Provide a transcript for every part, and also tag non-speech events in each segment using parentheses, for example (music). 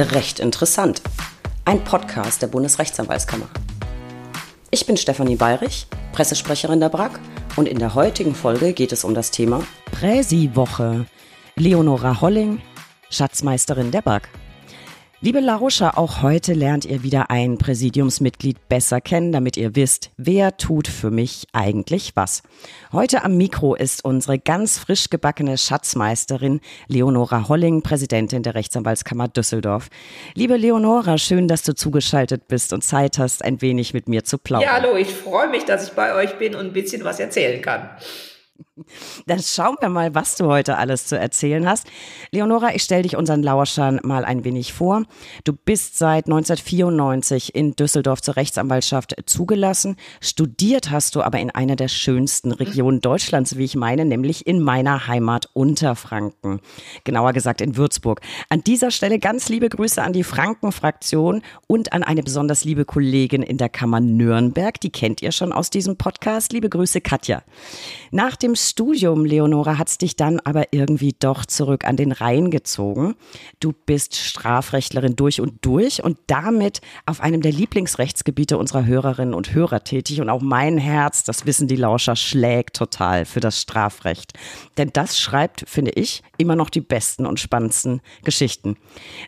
Recht interessant. Ein Podcast der Bundesrechtsanwaltskammer. Ich bin Stefanie Bayrich, Pressesprecherin der BRAG und in der heutigen Folge geht es um das Thema Präsi-Woche. Leonora Holling, Schatzmeisterin der BRAG. Liebe Lauscher, auch heute lernt ihr wieder ein Präsidiumsmitglied besser kennen, damit ihr wisst, wer tut für mich eigentlich was. Heute am Mikro ist unsere ganz frisch gebackene Schatzmeisterin Leonora Holling, Präsidentin der Rechtsanwaltskammer Düsseldorf. Liebe Leonora, schön, dass du zugeschaltet bist und Zeit hast, ein wenig mit mir zu plaudern. Ja, hallo, ich freue mich, dass ich bei euch bin und ein bisschen was erzählen kann. Dann schauen wir mal, was du heute alles zu erzählen hast. Leonora, ich stelle dich unseren Lauschern mal ein wenig vor. Du bist seit 1994 in Düsseldorf zur Rechtsanwaltschaft zugelassen. Studiert hast du aber in einer der schönsten Regionen Deutschlands, wie ich meine, nämlich in meiner Heimat Unterfranken. Genauer gesagt in Würzburg. An dieser Stelle ganz liebe Grüße an die Franken-Fraktion und an eine besonders liebe Kollegin in der Kammer Nürnberg. Die kennt ihr schon aus diesem Podcast. Liebe Grüße, Katja. Nach dem Studium, Leonora, hat es dich dann aber irgendwie doch zurück an den Rhein gezogen. Du bist Strafrechtlerin durch und durch und damit auf einem der Lieblingsrechtsgebiete unserer Hörerinnen und Hörer tätig. Und auch mein Herz, das wissen die Lauscher, schlägt total für das Strafrecht. Denn das schreibt, finde ich, immer noch die besten und spannendsten Geschichten.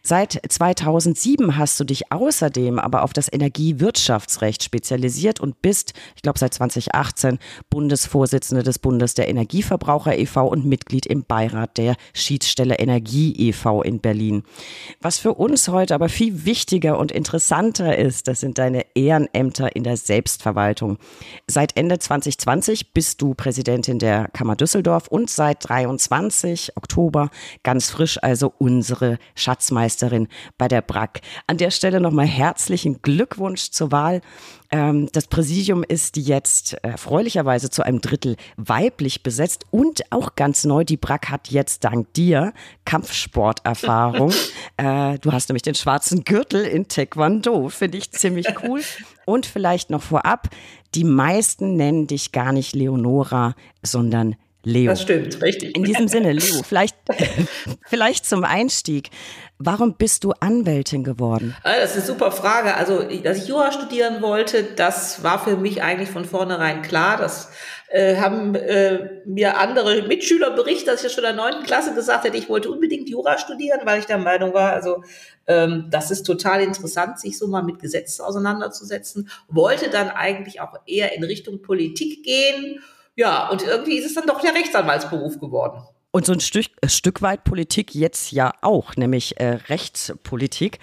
Seit 2007 hast du dich außerdem aber auf das Energiewirtschaftsrecht spezialisiert und bist, ich glaube, seit 2018 Bundesvorsitzende des Bundes der Energieverbraucher e.V. und Mitglied im Beirat der Schiedsstelle Energie e.V. in Berlin. Was für uns heute aber viel wichtiger und interessanter ist, das sind deine Ehrenämter in der Selbstverwaltung. Seit Ende 2020 bist du Präsidentin der Kammer Düsseldorf und seit 23 Oktober ganz frisch also unsere Schatzmeisterin bei der BRAC. An der Stelle nochmal herzlichen Glückwunsch zur Wahl. Ähm, das Präsidium ist jetzt erfreulicherweise zu einem Drittel weiblich besetzt und auch ganz neu, die Brack hat jetzt dank dir Kampfsporterfahrung. (laughs) äh, du hast nämlich den schwarzen Gürtel in Taekwondo, finde ich ziemlich cool. Und vielleicht noch vorab, die meisten nennen dich gar nicht Leonora, sondern Leo. Das stimmt, richtig. In diesem Sinne, Leo, (laughs) vielleicht, vielleicht zum Einstieg. Warum bist du Anwältin geworden? Ah, das ist eine super Frage. Also, dass ich Jura studieren wollte, das war für mich eigentlich von vornherein klar. Das äh, haben äh, mir andere Mitschüler berichtet, dass ich ja schon in der neunten Klasse gesagt hätte, ich wollte unbedingt Jura studieren, weil ich der Meinung war, also ähm, das ist total interessant, sich so mal mit Gesetzen auseinanderzusetzen. Wollte dann eigentlich auch eher in Richtung Politik gehen ja, und irgendwie ist es dann doch der Rechtsanwaltsberuf geworden. Und so ein Stück, ein Stück weit Politik jetzt ja auch, nämlich äh, Rechtspolitik.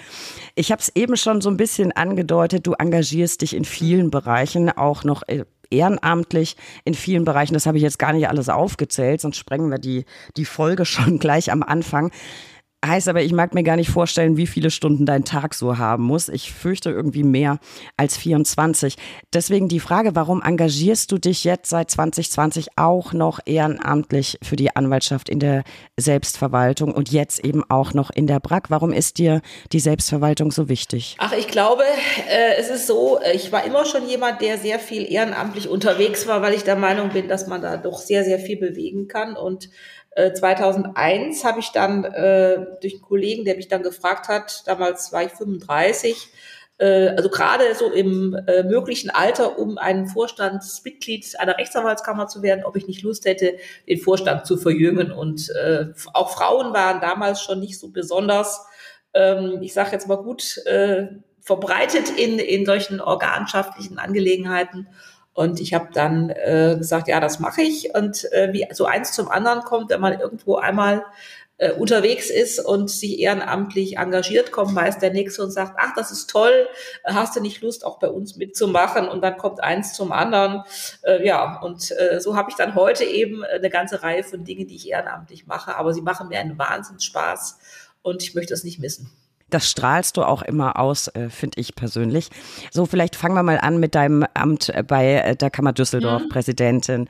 Ich habe es eben schon so ein bisschen angedeutet, du engagierst dich in vielen Bereichen, auch noch äh, ehrenamtlich in vielen Bereichen. Das habe ich jetzt gar nicht alles aufgezählt, sonst sprengen wir die, die Folge (laughs) schon gleich am Anfang. Heißt aber, ich mag mir gar nicht vorstellen, wie viele Stunden dein Tag so haben muss. Ich fürchte irgendwie mehr als 24. Deswegen die Frage, warum engagierst du dich jetzt seit 2020 auch noch ehrenamtlich für die Anwaltschaft in der Selbstverwaltung und jetzt eben auch noch in der BRAC? Warum ist dir die Selbstverwaltung so wichtig? Ach, ich glaube, äh, es ist so, ich war immer schon jemand, der sehr viel ehrenamtlich unterwegs war, weil ich der Meinung bin, dass man da doch sehr, sehr viel bewegen kann und 2001 äh, habe ich dann äh, durch einen Kollegen, der mich dann gefragt hat, damals war ich 35, äh, also gerade so im äh, möglichen Alter, um ein Vorstandsmitglied einer Rechtsanwaltskammer zu werden, ob ich nicht Lust hätte, den Vorstand zu verjüngen. Und äh, auch Frauen waren damals schon nicht so besonders, ähm, ich sage jetzt mal gut, äh, verbreitet in, in solchen organschaftlichen Angelegenheiten. Und ich habe dann äh, gesagt, ja, das mache ich. Und äh, wie so eins zum anderen kommt, wenn man irgendwo einmal äh, unterwegs ist und sich ehrenamtlich engagiert, kommt meist der Nächste und sagt, ach, das ist toll, hast du nicht Lust, auch bei uns mitzumachen? Und dann kommt eins zum anderen. Äh, ja, und äh, so habe ich dann heute eben eine ganze Reihe von Dingen, die ich ehrenamtlich mache, aber sie machen mir einen Wahnsinnsspaß und ich möchte es nicht missen. Das strahlst du auch immer aus, äh, finde ich persönlich. So, vielleicht fangen wir mal an mit deinem Amt bei äh, der Kammer Düsseldorf, mhm. Präsidentin.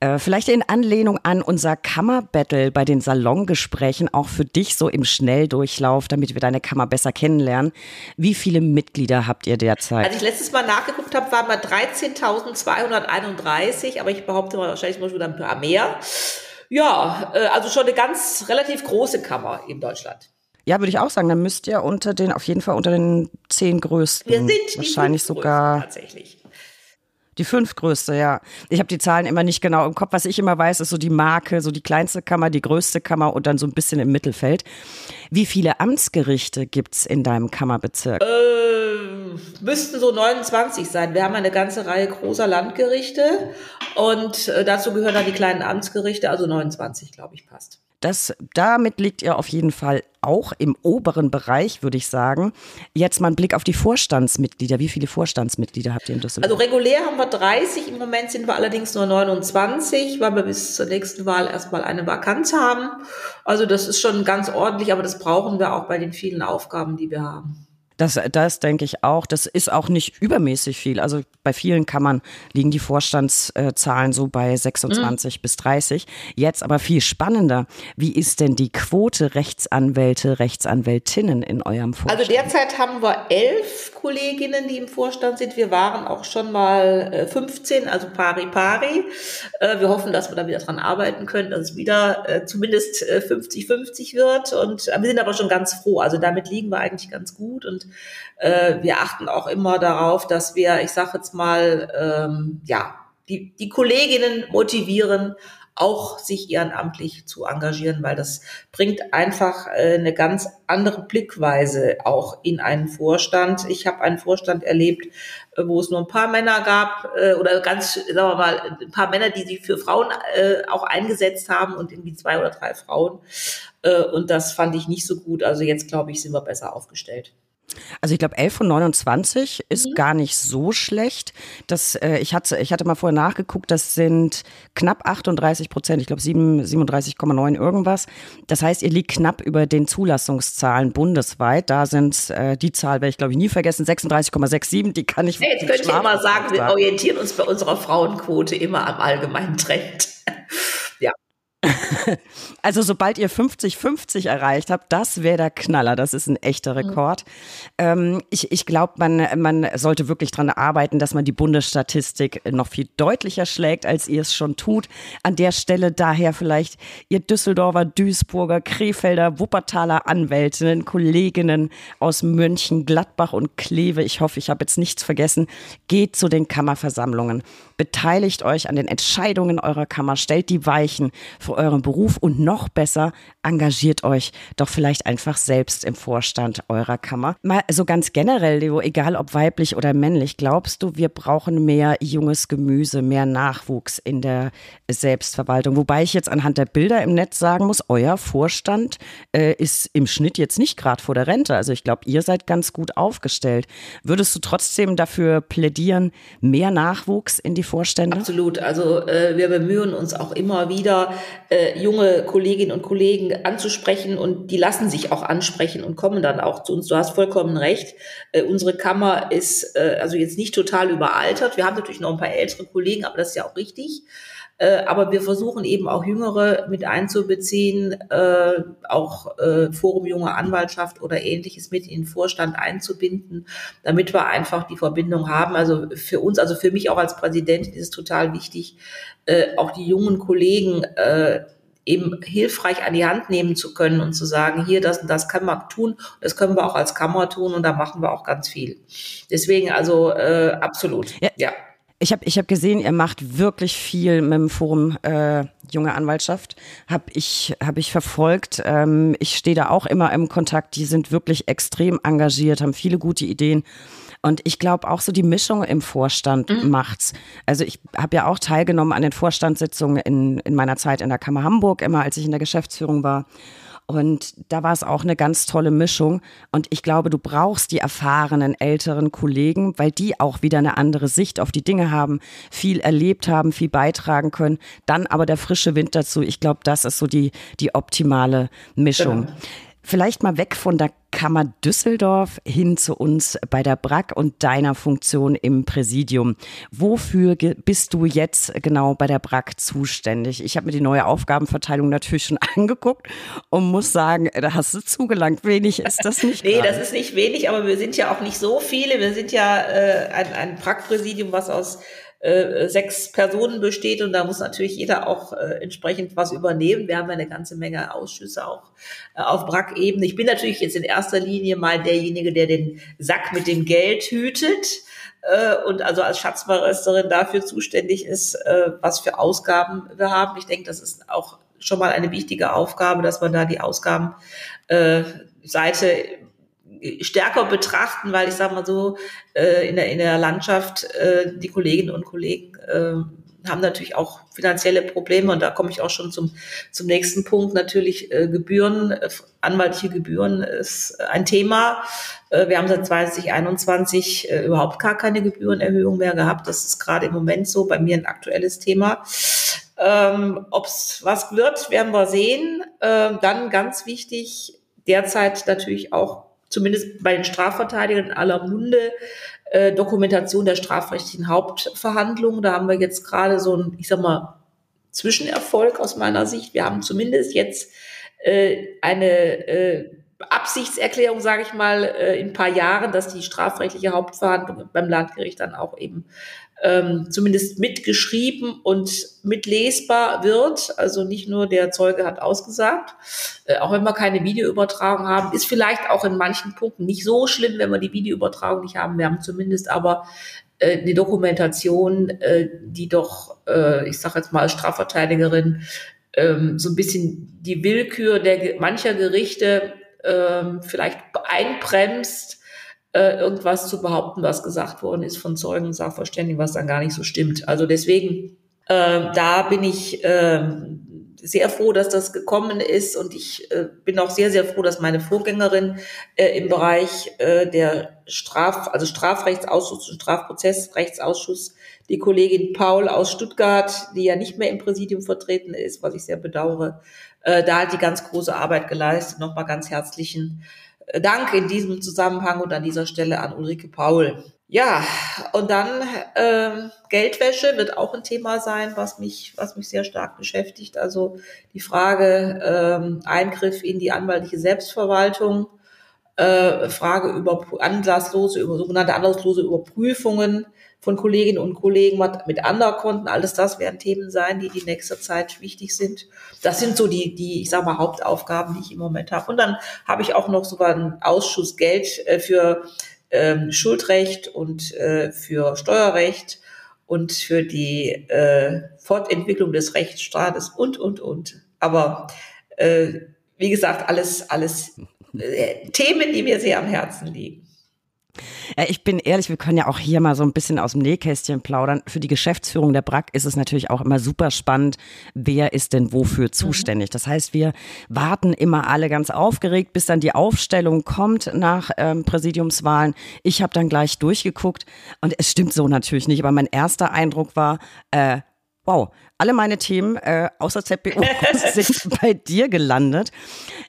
Äh, vielleicht in Anlehnung an unser Kammerbattle bei den Salongesprächen, auch für dich so im Schnelldurchlauf, damit wir deine Kammer besser kennenlernen. Wie viele Mitglieder habt ihr derzeit? Als ich letztes Mal nachgeguckt habe, waren wir 13.231, aber ich behaupte mal, wahrscheinlich mal wieder ein paar mehr. Ja, äh, also schon eine ganz relativ große Kammer in Deutschland. Ja, würde ich auch sagen. Dann müsst ihr unter den, auf jeden Fall unter den zehn größten. Wir sind wahrscheinlich sogar tatsächlich. Die fünftgrößte, ja. Ich habe die Zahlen immer nicht genau im Kopf. Was ich immer weiß, ist so die Marke, so die kleinste Kammer, die größte Kammer und dann so ein bisschen im Mittelfeld. Wie viele Amtsgerichte gibt's in deinem Kammerbezirk? Äh, müssten so 29 sein. Wir haben eine ganze Reihe großer Landgerichte und äh, dazu gehören dann die kleinen Amtsgerichte, also 29, glaube ich, passt. Das, damit liegt ihr auf jeden Fall auch im oberen Bereich, würde ich sagen. Jetzt mal ein Blick auf die Vorstandsmitglieder. Wie viele Vorstandsmitglieder habt ihr in Düsseldorf? Also regulär haben wir 30, im Moment sind wir allerdings nur 29, weil wir bis zur nächsten Wahl erstmal eine Vakanz haben. Also das ist schon ganz ordentlich, aber das brauchen wir auch bei den vielen Aufgaben, die wir haben. Das, das denke ich auch. Das ist auch nicht übermäßig viel. Also bei vielen Kammern liegen die Vorstandszahlen so bei 26 mhm. bis 30. Jetzt aber viel spannender. Wie ist denn die Quote Rechtsanwälte, Rechtsanwältinnen in eurem Vorstand? Also derzeit haben wir elf Kolleginnen, die im Vorstand sind. Wir waren auch schon mal 15, äh, also pari pari. Äh, wir hoffen, dass wir da wieder dran arbeiten können, dass es wieder äh, zumindest 50-50 wird. Und wir sind aber schon ganz froh. Also damit liegen wir eigentlich ganz gut und äh, wir achten auch immer darauf, dass wir, ich sage jetzt mal, ähm, ja, die, die Kolleginnen motivieren, auch sich ehrenamtlich zu engagieren, weil das bringt einfach äh, eine ganz andere Blickweise auch in einen Vorstand. Ich habe einen Vorstand erlebt, äh, wo es nur ein paar Männer gab äh, oder ganz, sagen wir mal, ein paar Männer, die sich für Frauen auch eingesetzt haben und irgendwie zwei oder drei Frauen. Und das fand ich nicht so gut. Also jetzt, glaube ich, sind wir besser aufgestellt. Also ich glaube, 11 von 29 ist mhm. gar nicht so schlecht. Das, äh, ich, hatte, ich hatte mal vorher nachgeguckt, das sind knapp 38 Prozent, ich glaube 37,9 irgendwas. Das heißt, ihr liegt knapp über den Zulassungszahlen bundesweit. Da sind, äh, die Zahl werde ich glaube ich nie vergessen, 36,67, die kann ich hey, Jetzt könnte ich immer sagen, wir orientieren uns bei unserer Frauenquote immer am allgemeinen Trend. Also sobald ihr 50-50 erreicht habt, das wäre der Knaller. Das ist ein echter mhm. Rekord. Mhm. Ähm, ich ich glaube, man, man sollte wirklich daran arbeiten, dass man die Bundesstatistik noch viel deutlicher schlägt, als ihr es schon tut. An der Stelle daher vielleicht ihr Düsseldorfer, Duisburger, Krefelder, Wuppertaler Anwältinnen, Kolleginnen aus München, Gladbach und Kleve. Ich hoffe, ich habe jetzt nichts vergessen. Geht zu den Kammerversammlungen. Beteiligt euch an den Entscheidungen eurer Kammer. Stellt die Weichen für euren Beruf und noch besser, engagiert euch doch vielleicht einfach selbst im Vorstand eurer Kammer. Mal so ganz generell, Leo, egal ob weiblich oder männlich, glaubst du, wir brauchen mehr junges Gemüse, mehr Nachwuchs in der Selbstverwaltung? Wobei ich jetzt anhand der Bilder im Netz sagen muss, euer Vorstand äh, ist im Schnitt jetzt nicht gerade vor der Rente. Also ich glaube, ihr seid ganz gut aufgestellt. Würdest du trotzdem dafür plädieren, mehr Nachwuchs in die Vorstände? Absolut. Also äh, wir bemühen uns auch immer wieder, äh, junge Kolleginnen und Kollegen anzusprechen und die lassen sich auch ansprechen und kommen dann auch zu uns. Du hast vollkommen recht. Äh, unsere Kammer ist äh, also jetzt nicht total überaltert. Wir haben natürlich noch ein paar ältere Kollegen, aber das ist ja auch richtig. Äh, aber wir versuchen eben auch Jüngere mit einzubeziehen, äh, auch äh, Forum Junge Anwaltschaft oder ähnliches mit in den Vorstand einzubinden, damit wir einfach die Verbindung haben. Also für uns, also für mich auch als Präsidentin ist es total wichtig, äh, auch die jungen Kollegen äh, eben hilfreich an die Hand nehmen zu können und zu sagen, hier, das und das kann man tun, das können wir auch als Kammer tun und da machen wir auch ganz viel. Deswegen also äh, absolut, ja. ja. Ich habe ich hab gesehen, ihr macht wirklich viel mit dem Forum äh, Junge Anwaltschaft. Habe ich, hab ich verfolgt. Ähm, ich stehe da auch immer im Kontakt. Die sind wirklich extrem engagiert, haben viele gute Ideen. Und ich glaube auch so die Mischung im Vorstand mhm. macht's. Also ich habe ja auch teilgenommen an den Vorstandssitzungen in, in meiner Zeit in der Kammer Hamburg, immer als ich in der Geschäftsführung war. Und da war es auch eine ganz tolle Mischung. Und ich glaube, du brauchst die erfahrenen älteren Kollegen, weil die auch wieder eine andere Sicht auf die Dinge haben, viel erlebt haben, viel beitragen können. Dann aber der frische Wind dazu. Ich glaube, das ist so die, die optimale Mischung. Genau. Vielleicht mal weg von der Kammer Düsseldorf hin zu uns bei der BRAC und deiner Funktion im Präsidium. Wofür bist du jetzt genau bei der BRAC zuständig? Ich habe mir die neue Aufgabenverteilung natürlich schon (laughs) angeguckt und muss sagen, da hast du zugelangt. Wenig ist das nicht. (laughs) nee, das ist nicht wenig, aber wir sind ja auch nicht so viele. Wir sind ja äh, ein, ein BRAC-Präsidium, was aus äh, sechs Personen besteht und da muss natürlich jeder auch äh, entsprechend was übernehmen. Wir haben eine ganze Menge Ausschüsse auch äh, auf BRAC-Ebene. Ich bin natürlich jetzt in erster Linie mal derjenige, der den Sack mit dem Geld hütet äh, und also als Schatzmeisterin dafür zuständig ist, äh, was für Ausgaben wir haben. Ich denke, das ist auch schon mal eine wichtige Aufgabe, dass wir da die Ausgabenseite äh, stärker betrachten, weil ich sage mal so, äh, in, der, in der Landschaft, äh, die Kolleginnen und Kollegen äh, haben natürlich auch finanzielle Probleme und da komme ich auch schon zum, zum nächsten Punkt. Natürlich äh, Gebühren, äh, anwaltliche Gebühren ist ein Thema. Äh, wir haben seit 2021 äh, überhaupt gar keine Gebührenerhöhung mehr gehabt. Das ist gerade im Moment so bei mir ein aktuelles Thema. Ähm, Ob es was wird, werden wir sehen. Ähm, dann ganz wichtig, derzeit natürlich auch zumindest bei den Strafverteidigern in aller Munde äh, Dokumentation der strafrechtlichen Hauptverhandlungen. Da haben wir jetzt gerade so ein, ich sag mal, Zwischenerfolg aus meiner Sicht. Wir haben zumindest jetzt äh, eine äh, Absichtserklärung, sage ich mal, äh, in ein paar Jahren, dass die strafrechtliche Hauptverhandlung beim Landgericht dann auch eben ähm, zumindest mitgeschrieben und mitlesbar wird. Also nicht nur der Zeuge hat ausgesagt, äh, auch wenn wir keine Videoübertragung haben, ist vielleicht auch in manchen Punkten nicht so schlimm, wenn wir die Videoübertragung nicht haben. Wir haben zumindest aber äh, eine Dokumentation, äh, die doch, äh, ich sage jetzt mal als Strafverteidigerin, ähm, so ein bisschen die Willkür der mancher Gerichte ähm, vielleicht einbremst äh, irgendwas zu behaupten, was gesagt worden ist von Zeugen und Sachverständigen, was dann gar nicht so stimmt. Also deswegen, äh, da bin ich äh, sehr froh, dass das gekommen ist und ich äh, bin auch sehr, sehr froh, dass meine Vorgängerin äh, im Bereich äh, der Straf, also Strafrechtsausschuss und Strafprozessrechtsausschuss, die Kollegin Paul aus Stuttgart, die ja nicht mehr im Präsidium vertreten ist, was ich sehr bedauere, äh, da hat die ganz große Arbeit geleistet. Nochmal ganz herzlichen Dank in diesem Zusammenhang und an dieser Stelle an Ulrike Paul. Ja, und dann äh, Geldwäsche wird auch ein Thema sein, was mich, was mich sehr stark beschäftigt. Also die Frage äh, Eingriff in die anwaltliche Selbstverwaltung, äh, Frage über anlasslose, über sogenannte anlasslose Überprüfungen von Kolleginnen und Kollegen mit Underkonten. Alles das werden Themen sein, die die nächste Zeit wichtig sind. Das sind so die, die ich sage mal, Hauptaufgaben, die ich im Moment habe. Und dann habe ich auch noch sogar einen Ausschuss Geld äh, für ähm, Schuldrecht und äh, für Steuerrecht und für die äh, Fortentwicklung des Rechtsstaates und, und, und. Aber äh, wie gesagt, alles, alles äh, Themen, die mir sehr am Herzen liegen. Ja, ich bin ehrlich, wir können ja auch hier mal so ein bisschen aus dem Nähkästchen plaudern. Für die Geschäftsführung der BRAC ist es natürlich auch immer super spannend, wer ist denn wofür zuständig. Das heißt, wir warten immer alle ganz aufgeregt, bis dann die Aufstellung kommt nach ähm, Präsidiumswahlen. Ich habe dann gleich durchgeguckt und es stimmt so natürlich nicht, aber mein erster Eindruck war, äh, wow, alle meine Themen äh, außer ZBO (laughs) sind bei dir gelandet.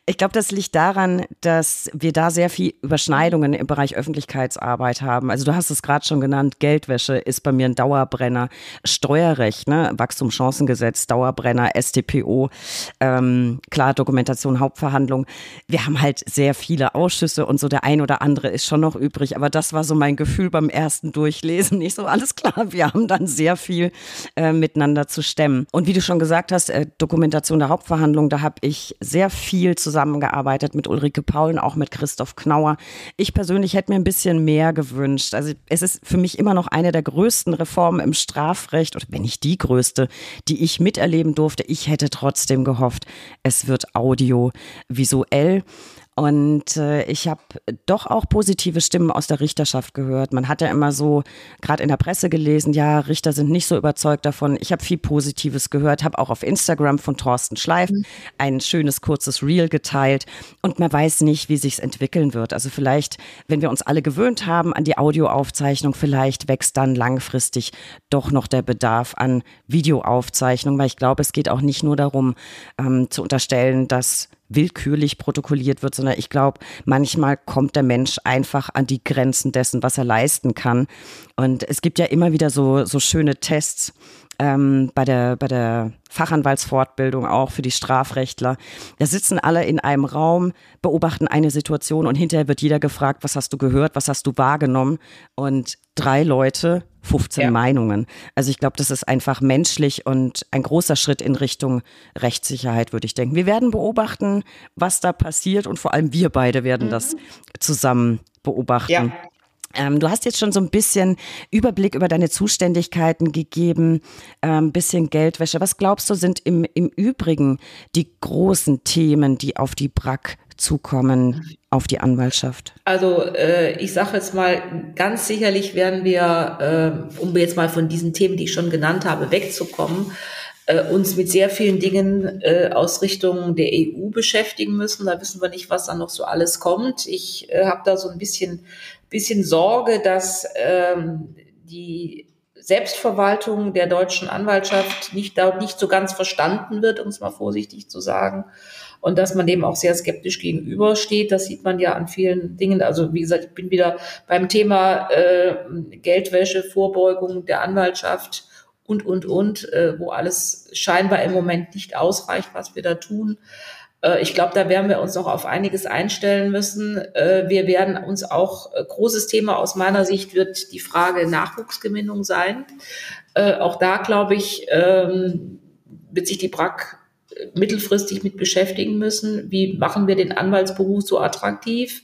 Ich glaube, das liegt daran, dass wir da sehr viel Überschneidungen im Bereich Öffentlichkeitsarbeit haben. Also du hast es gerade schon genannt, Geldwäsche ist bei mir ein Dauerbrenner, Steuerrecht, ne? Wachstumschancengesetz, Dauerbrenner, STPO, ähm, klar, Dokumentation, Hauptverhandlung. Wir haben halt sehr viele Ausschüsse und so der ein oder andere ist schon noch übrig. Aber das war so mein Gefühl beim ersten Durchlesen. Nicht so, alles klar, wir haben dann sehr viel äh, miteinander zu stemmen. Und wie du schon gesagt hast, äh, Dokumentation der Hauptverhandlung, da habe ich sehr viel zusammengearbeitet mit Ulrike Paul auch mit Christoph Knauer. Ich persönlich hätte mir ein bisschen mehr gewünscht. Also es ist für mich immer noch eine der größten Reformen im Strafrecht, oder wenn nicht die größte, die ich miterleben durfte. Ich hätte trotzdem gehofft, es wird audiovisuell. Und äh, ich habe doch auch positive Stimmen aus der Richterschaft gehört. Man hat ja immer so, gerade in der Presse gelesen, ja, Richter sind nicht so überzeugt davon. Ich habe viel Positives gehört, habe auch auf Instagram von Thorsten Schleif mhm. ein schönes, kurzes Reel geteilt. Und man weiß nicht, wie sich's entwickeln wird. Also vielleicht, wenn wir uns alle gewöhnt haben an die Audioaufzeichnung, vielleicht wächst dann langfristig doch noch der Bedarf an Videoaufzeichnung, weil ich glaube, es geht auch nicht nur darum, ähm, zu unterstellen, dass willkürlich protokolliert wird, sondern ich glaube, manchmal kommt der Mensch einfach an die Grenzen dessen, was er leisten kann. Und es gibt ja immer wieder so, so schöne Tests, ähm, bei der, bei der Fachanwaltsfortbildung auch für die Strafrechtler. Da sitzen alle in einem Raum, beobachten eine Situation und hinterher wird jeder gefragt, was hast du gehört, was hast du wahrgenommen? Und drei Leute, 15 ja. Meinungen. Also ich glaube, das ist einfach menschlich und ein großer Schritt in Richtung Rechtssicherheit, würde ich denken. Wir werden beobachten, was da passiert und vor allem wir beide werden mhm. das zusammen beobachten. Ja. Ähm, du hast jetzt schon so ein bisschen Überblick über deine Zuständigkeiten gegeben, ein ähm, bisschen Geldwäsche. Was glaubst du, sind im, im Übrigen die großen Themen, die auf die BRAC zukommen, auf die Anwaltschaft? Also äh, ich sage jetzt mal, ganz sicherlich werden wir, äh, um jetzt mal von diesen Themen, die ich schon genannt habe, wegzukommen, äh, uns mit sehr vielen Dingen äh, aus Richtung der EU beschäftigen müssen. Da wissen wir nicht, was da noch so alles kommt. Ich äh, habe da so ein bisschen bisschen Sorge, dass ähm, die Selbstverwaltung der deutschen Anwaltschaft nicht, nicht so ganz verstanden wird, um es mal vorsichtig zu sagen. Und dass man dem auch sehr skeptisch gegenübersteht. Das sieht man ja an vielen Dingen. Also wie gesagt, ich bin wieder beim Thema äh, Geldwäsche, Vorbeugung der Anwaltschaft und, und, und, äh, wo alles scheinbar im Moment nicht ausreicht, was wir da tun. Äh, ich glaube, da werden wir uns noch auf einiges einstellen müssen. Äh, wir werden uns auch, äh, großes Thema aus meiner Sicht wird die Frage Nachwuchsgewinnung sein. Auch da, glaube ich, ähm, wird sich die BRAC mittelfristig mit beschäftigen müssen. Wie machen wir den Anwaltsberuf so attraktiv?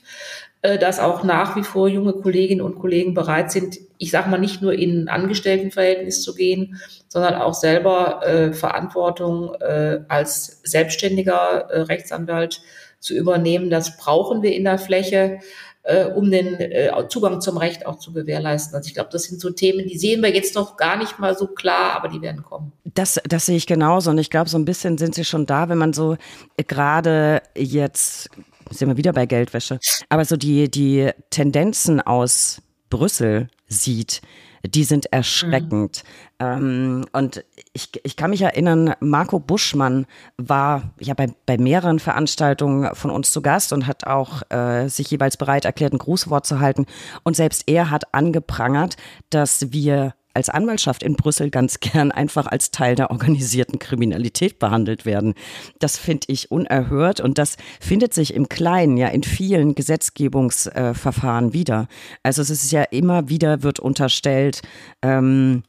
Äh, dass auch nach wie vor junge Kolleginnen und Kollegen bereit sind, ich sage mal nicht nur in ein Angestelltenverhältnis zu gehen, sondern auch selber äh, Verantwortung äh, als selbstständiger äh, Rechtsanwalt zu übernehmen. Das brauchen wir in der Fläche, äh, um den äh, Zugang zum Recht auch zu gewährleisten. Also ich glaube, das sind so Themen, die sehen wir jetzt noch gar nicht mal so klar, aber die werden kommen. Das, das sehe ich genauso. Und ich glaube, so ein bisschen sind sie schon da, wenn man so gerade jetzt sind wir wieder bei Geldwäsche. Aber so die, die Tendenzen aus Brüssel sieht, die sind erschreckend. Mhm. Ähm, und ich, ich kann mich erinnern, Marco Buschmann war ja bei, bei mehreren Veranstaltungen von uns zu Gast und hat auch äh, sich jeweils bereit erklärt, ein Grußwort zu halten. Und selbst er hat angeprangert, dass wir als Anwaltschaft in Brüssel ganz gern einfach als Teil der organisierten Kriminalität behandelt werden. Das finde ich unerhört und das findet sich im Kleinen ja in vielen Gesetzgebungsverfahren äh, wieder. Also es ist ja immer wieder wird unterstellt, ähm,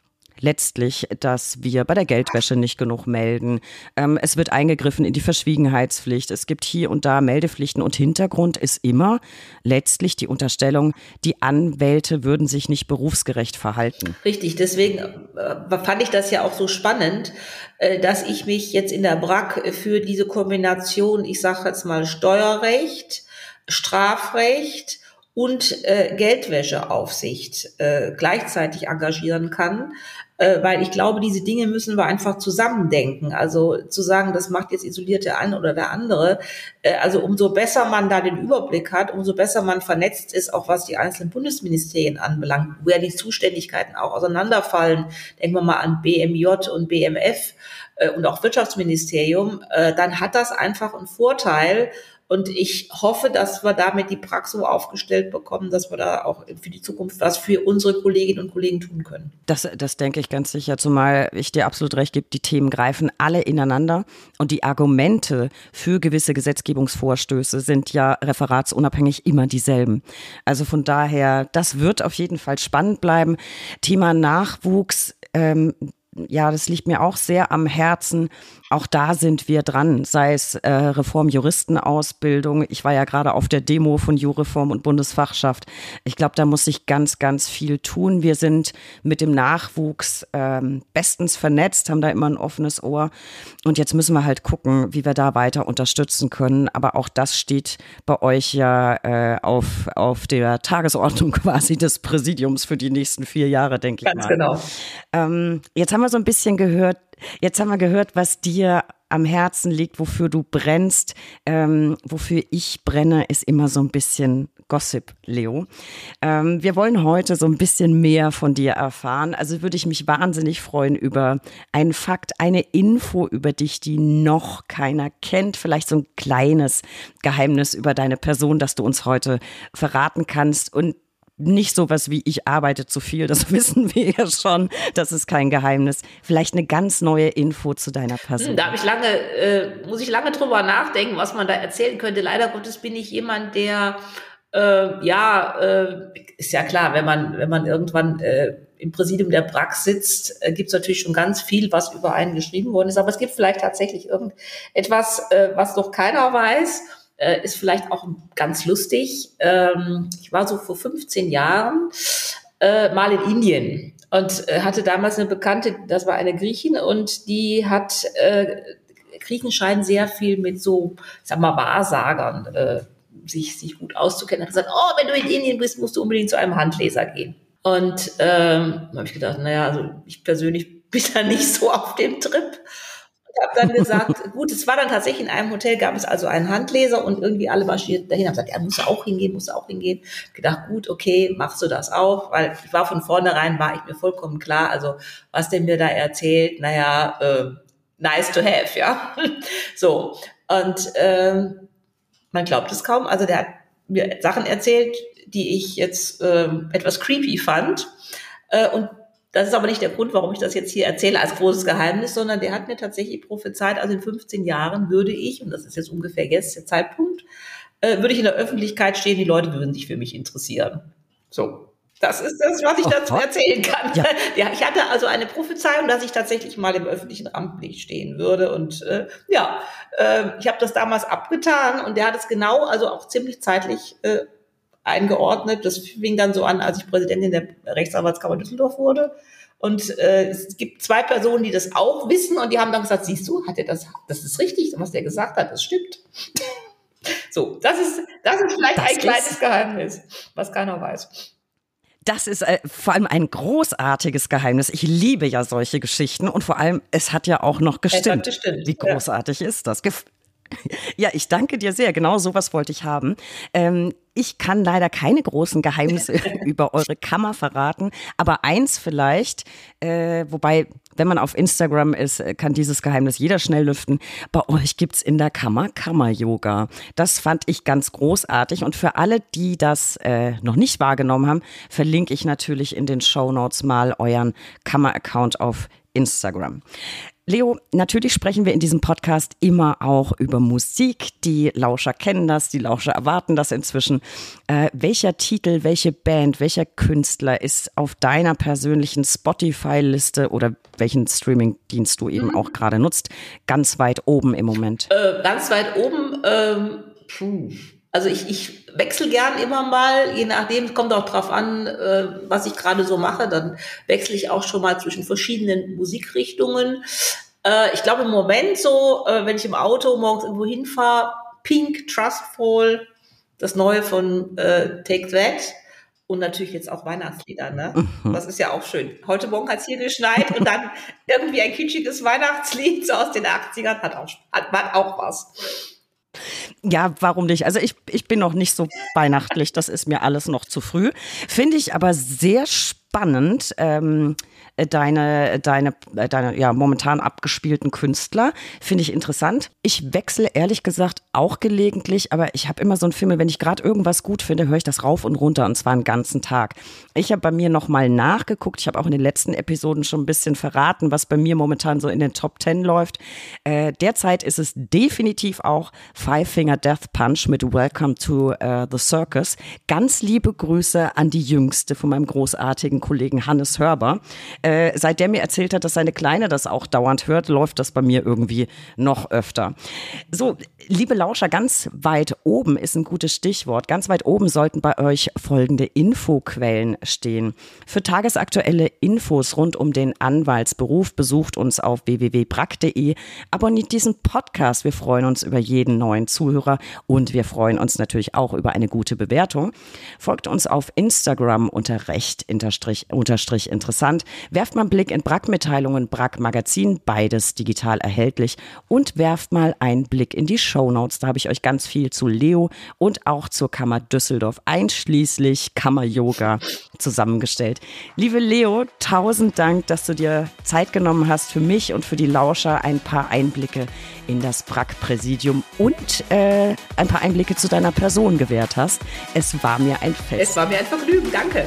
letztlich, dass wir bei der Geldwäsche nicht genug melden. Ähm, es wird eingegriffen in die Verschwiegenheitspflicht. Es gibt hier und da Meldepflichten und Hintergrund ist immer letztlich die Unterstellung, die Anwälte würden sich nicht berufsgerecht verhalten. Richtig, deswegen äh, fand ich das ja auch so spannend, äh, dass ich mich jetzt in der BRAC für diese Kombination, ich sage jetzt mal Steuerrecht, Strafrecht, und äh, Geldwäscheaufsicht äh, gleichzeitig engagieren kann, äh, weil ich glaube, diese Dinge müssen wir einfach zusammendenken. Also zu sagen, das macht jetzt isoliert der eine oder der andere. Äh, also umso besser man da den Überblick hat, umso besser man vernetzt ist, auch was die einzelnen Bundesministerien anbelangt, wo ja die Zuständigkeiten auch auseinanderfallen. Denken wir mal an BMJ und BMF äh, und auch Wirtschaftsministerium, äh, dann hat das einfach einen Vorteil, und ich hoffe, dass wir damit die Praxis aufgestellt bekommen, dass wir da auch für die Zukunft was für unsere Kolleginnen und Kollegen tun können. Das, das denke ich ganz sicher, zumal ich dir absolut recht gebe, die Themen greifen alle ineinander und die Argumente für gewisse Gesetzgebungsvorstöße sind ja referatsunabhängig immer dieselben. Also von daher, das wird auf jeden Fall spannend bleiben. Thema Nachwuchs. Ähm, ja, das liegt mir auch sehr am Herzen. Auch da sind wir dran, sei es äh, Reform-Juristenausbildung. Ich war ja gerade auf der Demo von Jureform und Bundesfachschaft. Ich glaube, da muss sich ganz, ganz viel tun. Wir sind mit dem Nachwuchs ähm, bestens vernetzt, haben da immer ein offenes Ohr. Und jetzt müssen wir halt gucken, wie wir da weiter unterstützen können. Aber auch das steht bei euch ja äh, auf, auf der Tagesordnung (laughs) quasi des Präsidiums für die nächsten vier Jahre, denke ich mal. Ganz genau. Ähm, jetzt haben wir so ein bisschen gehört, Jetzt haben wir gehört, was dir am Herzen liegt, wofür du brennst. Ähm, wofür ich brenne, ist immer so ein bisschen Gossip, Leo. Ähm, wir wollen heute so ein bisschen mehr von dir erfahren. Also würde ich mich wahnsinnig freuen über einen Fakt, eine Info über dich, die noch keiner kennt. Vielleicht so ein kleines Geheimnis über deine Person, das du uns heute verraten kannst. Und nicht sowas wie ich arbeite zu viel, das (laughs) wissen wir ja schon, das ist kein Geheimnis. Vielleicht eine ganz neue Info zu deiner Person. Hm, da habe ich lange, äh, muss ich lange drüber nachdenken, was man da erzählen könnte. Leider Gottes bin ich jemand, der äh, ja, äh, ist ja klar, wenn man, wenn man irgendwann äh, im Präsidium der Prax sitzt, äh, gibt es natürlich schon ganz viel, was über einen geschrieben worden ist. Aber es gibt vielleicht tatsächlich irgendetwas, äh, was noch keiner weiß äh, ist vielleicht auch ganz lustig. Ähm, ich war so vor 15 Jahren äh, mal in Indien und äh, hatte damals eine Bekannte, das war eine Griechin und die hat, äh, Griechen scheinen sehr viel mit so, sag mal, Wahrsagern äh, sich, sich gut auszukennen. Hat gesagt, oh, wenn du in Indien bist, musst du unbedingt zu einem Handleser gehen. Und ähm, habe ich gedacht, naja, also ich persönlich (laughs) bin da nicht so auf dem Trip habe dann gesagt, gut, es war dann tatsächlich in einem Hotel, gab es also einen Handleser und irgendwie alle marschiert dahin, haben gesagt, ja, muss auch hingehen, muss auch hingehen. Ich gedacht, gut, okay, machst du das auch, weil ich war von vornherein, war ich mir vollkommen klar, also was der mir da erzählt, naja, äh, nice to have, ja. (laughs) so, und ähm, man glaubt es kaum, also der hat mir Sachen erzählt, die ich jetzt äh, etwas creepy fand. Äh, und das ist aber nicht der Grund, warum ich das jetzt hier erzähle als großes Geheimnis, sondern der hat mir tatsächlich prophezeit, also in 15 Jahren würde ich, und das ist jetzt ungefähr jetzt der Zeitpunkt, äh, würde ich in der Öffentlichkeit stehen, die Leute würden sich für mich interessieren. So. Das ist das, was ich dazu erzählen kann. Ja. (laughs) ja. ich hatte also eine Prophezeiung, dass ich tatsächlich mal im öffentlichen Rampenlicht stehen würde. Und äh, ja, äh, ich habe das damals abgetan und der hat es genau, also auch ziemlich zeitlich äh, eingeordnet. Das fing dann so an, als ich Präsidentin der Rechtsanwaltskammer Düsseldorf wurde. Und äh, es gibt zwei Personen, die das auch wissen und die haben dann gesagt, siehst du, hat er das, das ist richtig, was der gesagt hat, das stimmt. (laughs) so, das ist, das ist vielleicht das ein kleines Geheimnis, was keiner weiß. Das ist äh, vor allem ein großartiges Geheimnis. Ich liebe ja solche Geschichten und vor allem, es hat ja auch noch gestimmt. gestimmt. Wie großartig ja. ist das? Gef ja, ich danke dir sehr. Genau sowas wollte ich haben. Ähm, ich kann leider keine großen Geheimnisse (laughs) über eure Kammer verraten, aber eins vielleicht, äh, wobei, wenn man auf Instagram ist, äh, kann dieses Geheimnis jeder schnell lüften. Bei euch gibt's in der Kammer Kammer-Yoga. Das fand ich ganz großartig und für alle, die das äh, noch nicht wahrgenommen haben, verlinke ich natürlich in den Show Notes mal euren Kammer-Account auf Instagram. Leo, natürlich sprechen wir in diesem Podcast immer auch über Musik. Die Lauscher kennen das, die Lauscher erwarten das inzwischen. Äh, welcher Titel, welche Band, welcher Künstler ist auf deiner persönlichen Spotify-Liste oder welchen Streaming-Dienst du eben mhm. auch gerade nutzt, ganz weit oben im Moment? Äh, ganz weit oben, ähm, puh. Also ich, ich wechsle gern immer mal, je nachdem, kommt auch drauf an, äh, was ich gerade so mache, dann wechsle ich auch schon mal zwischen verschiedenen Musikrichtungen. Äh, ich glaube im Moment so, äh, wenn ich im Auto morgens irgendwo hinfahre, Pink, Trustful, das Neue von äh, Take That und natürlich jetzt auch Weihnachtslieder, ne? Mhm. Das ist ja auch schön. Heute Morgen hat es hier geschneit und dann (laughs) irgendwie ein kitschiges Weihnachtslied so aus den 80ern hat auch, hat, hat auch was. Ja, warum nicht? Also ich, ich bin noch nicht so weihnachtlich, das ist mir alles noch zu früh. Finde ich aber sehr spannend. Ähm, äh, deine, deine, äh, deine ja, momentan abgespielten Künstler. Finde ich interessant. Ich wechsle ehrlich gesagt auch gelegentlich, aber ich habe immer so ein Film, wenn ich gerade irgendwas gut finde, höre ich das rauf und runter und zwar einen ganzen Tag. Ich habe bei mir nochmal nachgeguckt. Ich habe auch in den letzten Episoden schon ein bisschen verraten, was bei mir momentan so in den Top Ten läuft. Äh, derzeit ist es definitiv auch Five Finger Death Punch mit Welcome to uh, the Circus. Ganz liebe Grüße an die Jüngste von meinem großartigen Kollegen Hannes Hörber. Äh, seit der mir erzählt hat, dass seine Kleine das auch dauernd hört, läuft das bei mir irgendwie noch öfter. So, liebe Lauscher, ganz weit oben ist ein gutes Stichwort. Ganz weit oben sollten bei euch folgende Infoquellen stehen. Für tagesaktuelle Infos rund um den Anwaltsberuf besucht uns auf www.brack.de. Abonniert diesen Podcast. Wir freuen uns über jeden neuen Zuhörer und wir freuen uns natürlich auch über eine gute Bewertung. Folgt uns auf Instagram unter recht-anwalt unterstrich interessant. Werft mal einen Blick in Brack-Mitteilungen, Brack-Magazin, beides digital erhältlich. Und werft mal einen Blick in die Shownotes. Da habe ich euch ganz viel zu Leo und auch zur Kammer Düsseldorf, einschließlich Kammer-Yoga, zusammengestellt. Liebe Leo, tausend Dank, dass du dir Zeit genommen hast für mich und für die Lauscher ein paar Einblicke in das Brack-Präsidium und äh, ein paar Einblicke zu deiner Person gewährt hast. Es war mir ein Fest. Es war mir ein Vergnügen. Danke.